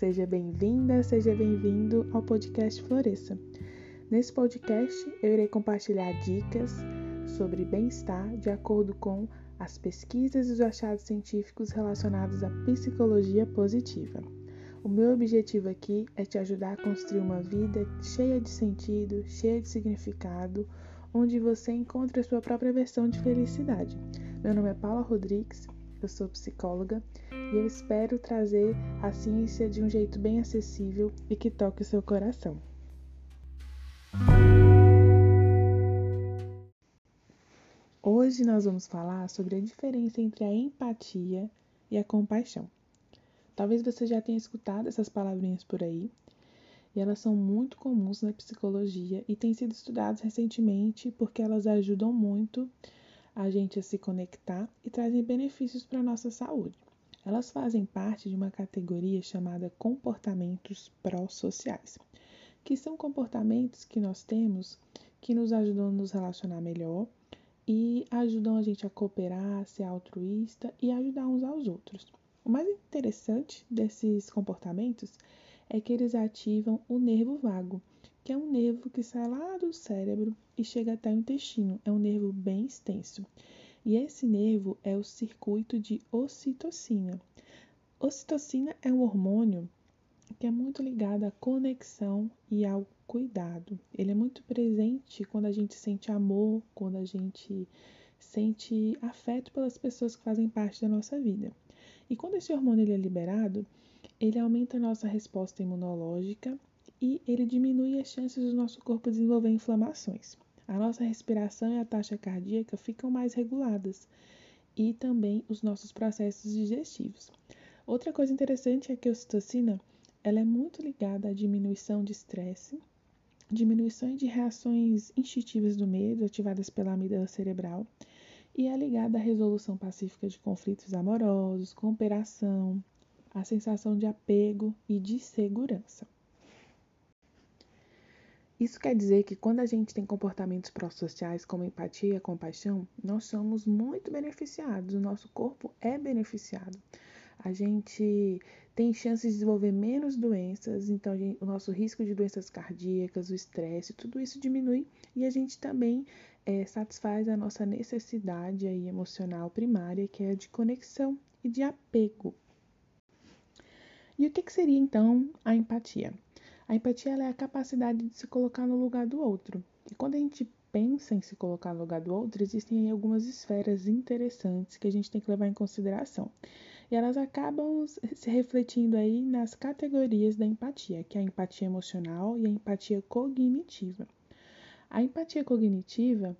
seja bem-vinda, seja bem-vindo ao podcast Floresça. Nesse podcast eu irei compartilhar dicas sobre bem-estar de acordo com as pesquisas e os achados científicos relacionados à psicologia positiva. O meu objetivo aqui é te ajudar a construir uma vida cheia de sentido, cheia de significado, onde você encontre a sua própria versão de felicidade. Meu nome é Paula Rodrigues, eu sou psicóloga e eu espero trazer a ciência de um jeito bem acessível e que toque o seu coração. Hoje nós vamos falar sobre a diferença entre a empatia e a compaixão. Talvez você já tenha escutado essas palavrinhas por aí, e elas são muito comuns na psicologia e têm sido estudadas recentemente porque elas ajudam muito a gente a se conectar e trazem benefícios para a nossa saúde. Elas fazem parte de uma categoria chamada comportamentos pró-sociais, que são comportamentos que nós temos que nos ajudam a nos relacionar melhor e ajudam a gente a cooperar, a ser altruísta e ajudar uns aos outros. O mais interessante desses comportamentos é que eles ativam o nervo vago, que é um nervo que sai lá do cérebro e chega até o intestino. É um nervo bem extenso. E esse nervo é o circuito de ocitocina. Ocitocina é um hormônio que é muito ligado à conexão e ao cuidado. Ele é muito presente quando a gente sente amor, quando a gente sente afeto pelas pessoas que fazem parte da nossa vida. E quando esse hormônio ele é liberado, ele aumenta a nossa resposta imunológica e ele diminui as chances do nosso corpo desenvolver inflamações. A nossa respiração e a taxa cardíaca ficam mais reguladas e também os nossos processos digestivos. Outra coisa interessante é que a ocitocina ela é muito ligada à diminuição de estresse, diminuição de reações instintivas do medo ativadas pela amígdala cerebral e é ligada à resolução pacífica de conflitos amorosos, cooperação, a sensação de apego e de segurança. Isso quer dizer que quando a gente tem comportamentos pró-sociais como empatia e compaixão, nós somos muito beneficiados, o nosso corpo é beneficiado. A gente tem chance de desenvolver menos doenças, então o nosso risco de doenças cardíacas, o estresse, tudo isso diminui e a gente também é, satisfaz a nossa necessidade aí emocional primária, que é a de conexão e de apego. E o que, que seria então a empatia? A empatia é a capacidade de se colocar no lugar do outro. E quando a gente pensa em se colocar no lugar do outro, existem algumas esferas interessantes que a gente tem que levar em consideração. E elas acabam se refletindo aí nas categorias da empatia, que é a empatia emocional e a empatia cognitiva. A empatia cognitiva,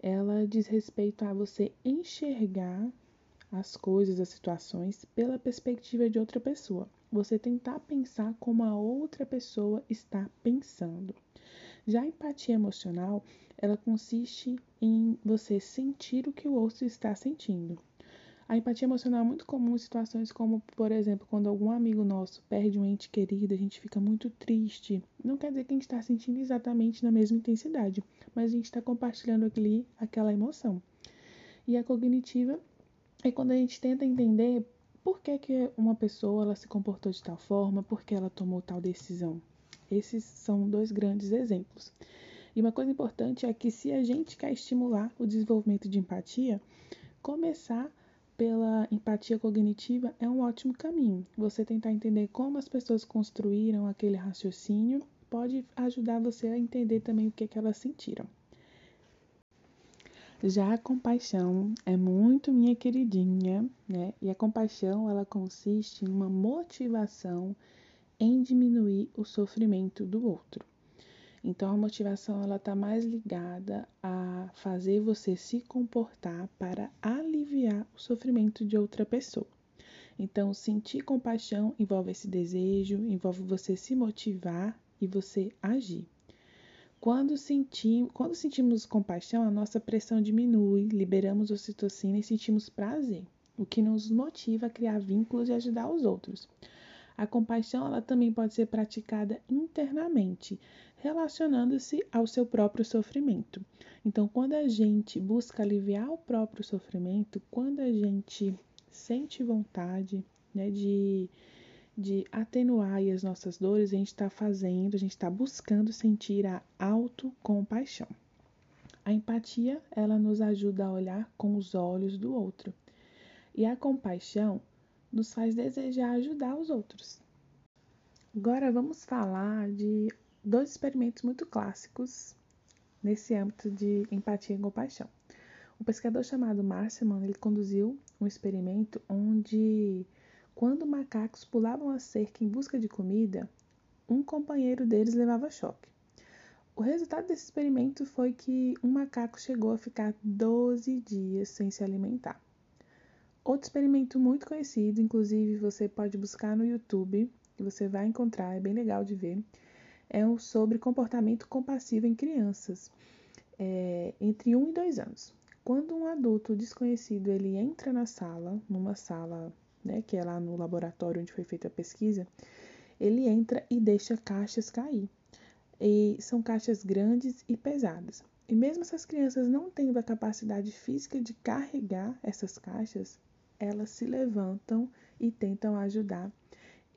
ela diz respeito a você enxergar as coisas, as situações pela perspectiva de outra pessoa. Você tentar pensar como a outra pessoa está pensando. Já a empatia emocional, ela consiste em você sentir o que o outro está sentindo. A empatia emocional é muito comum em situações como, por exemplo, quando algum amigo nosso perde um ente querido, a gente fica muito triste. Não quer dizer que a gente está sentindo exatamente na mesma intensidade, mas a gente está compartilhando aquela emoção. E a cognitiva é quando a gente tenta entender por que, que uma pessoa ela se comportou de tal forma, por que ela tomou tal decisão. Esses são dois grandes exemplos. E uma coisa importante é que se a gente quer estimular o desenvolvimento de empatia, começar pela empatia cognitiva é um ótimo caminho. Você tentar entender como as pessoas construíram aquele raciocínio pode ajudar você a entender também o que, que elas sentiram. Já a compaixão é muito minha queridinha, né? E a compaixão ela consiste em uma motivação em diminuir o sofrimento do outro. Então a motivação ela está mais ligada a fazer você se comportar para aliviar o sofrimento de outra pessoa. Então sentir compaixão envolve esse desejo, envolve você se motivar e você agir. Quando, sentim, quando sentimos compaixão, a nossa pressão diminui, liberamos ocitocina e sentimos prazer, o que nos motiva a criar vínculos e ajudar os outros. A compaixão ela também pode ser praticada internamente, relacionando-se ao seu próprio sofrimento. Então, quando a gente busca aliviar o próprio sofrimento, quando a gente sente vontade né, de, de atenuar as nossas dores, a gente está fazendo, a gente está buscando sentir a autocompaixão. A empatia, ela nos ajuda a olhar com os olhos do outro. E a compaixão nos faz desejar ajudar os outros. Agora vamos falar de dois experimentos muito clássicos nesse âmbito de empatia e compaixão. Um pescador chamado Marciman, ele conduziu um experimento onde quando macacos pulavam a cerca em busca de comida, um companheiro deles levava choque. O resultado desse experimento foi que um macaco chegou a ficar 12 dias sem se alimentar. Outro experimento muito conhecido, inclusive você pode buscar no YouTube, e você vai encontrar, é bem legal de ver, é um sobre comportamento compassivo em crianças é, entre 1 e 2 anos. Quando um adulto desconhecido ele entra na sala, numa sala né, que é lá no laboratório onde foi feita a pesquisa, ele entra e deixa caixas cair e são caixas grandes e pesadas. E mesmo essas crianças não tendo a capacidade física de carregar essas caixas, elas se levantam e tentam ajudar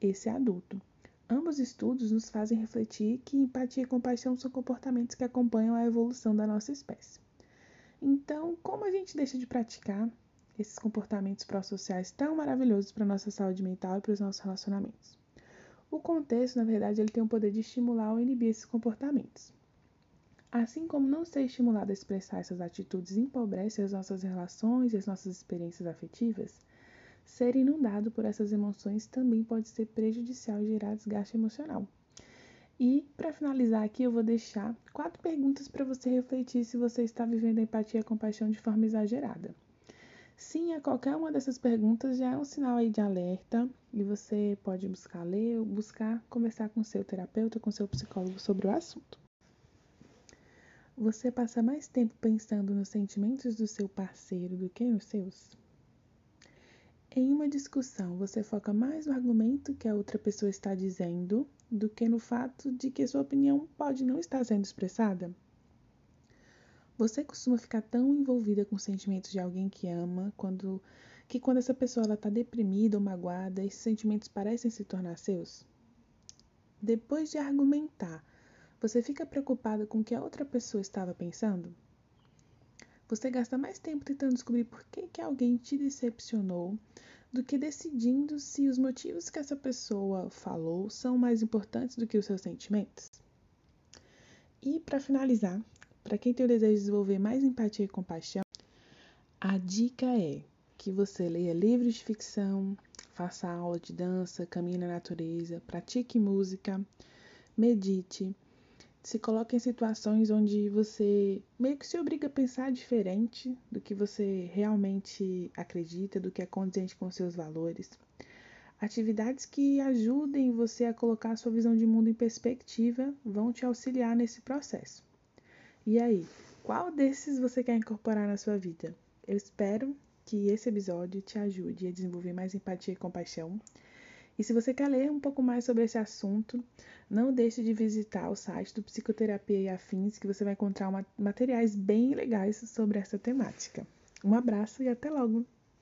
esse adulto. Ambos estudos nos fazem refletir que empatia e compaixão são comportamentos que acompanham a evolução da nossa espécie. Então, como a gente deixa de praticar esses comportamentos pró-sociais tão maravilhosos para a nossa saúde mental e para os nossos relacionamentos? O contexto, na verdade, ele tem o poder de estimular ou inibir esses comportamentos. Assim como não ser estimulado a expressar essas atitudes empobrece as nossas relações e as nossas experiências afetivas, ser inundado por essas emoções também pode ser prejudicial e gerar desgaste emocional. E, para finalizar aqui, eu vou deixar quatro perguntas para você refletir se você está vivendo a empatia e a compaixão de forma exagerada. Sim, a qualquer uma dessas perguntas já é um sinal aí de alerta e você pode buscar ler ou buscar conversar com seu terapeuta, com seu psicólogo sobre o assunto. Você passa mais tempo pensando nos sentimentos do seu parceiro do que nos seus? Em uma discussão, você foca mais no argumento que a outra pessoa está dizendo do que no fato de que sua opinião pode não estar sendo expressada? Você costuma ficar tão envolvida com os sentimentos de alguém que ama, quando que quando essa pessoa está deprimida ou magoada, esses sentimentos parecem se tornar seus? Depois de argumentar, você fica preocupada com o que a outra pessoa estava pensando? Você gasta mais tempo tentando descobrir por que, que alguém te decepcionou do que decidindo se os motivos que essa pessoa falou são mais importantes do que os seus sentimentos? E para finalizar, para quem tem o desejo de desenvolver mais empatia e compaixão, a dica é que você leia livros de ficção, faça aula de dança, caminhe na natureza, pratique música, medite, se coloque em situações onde você meio que se obriga a pensar diferente do que você realmente acredita, do que é condizente com seus valores. Atividades que ajudem você a colocar a sua visão de mundo em perspectiva vão te auxiliar nesse processo. E aí, qual desses você quer incorporar na sua vida? Eu espero que esse episódio te ajude a desenvolver mais empatia e compaixão. E se você quer ler um pouco mais sobre esse assunto, não deixe de visitar o site do Psicoterapia e Afins, que você vai encontrar materiais bem legais sobre essa temática. Um abraço e até logo!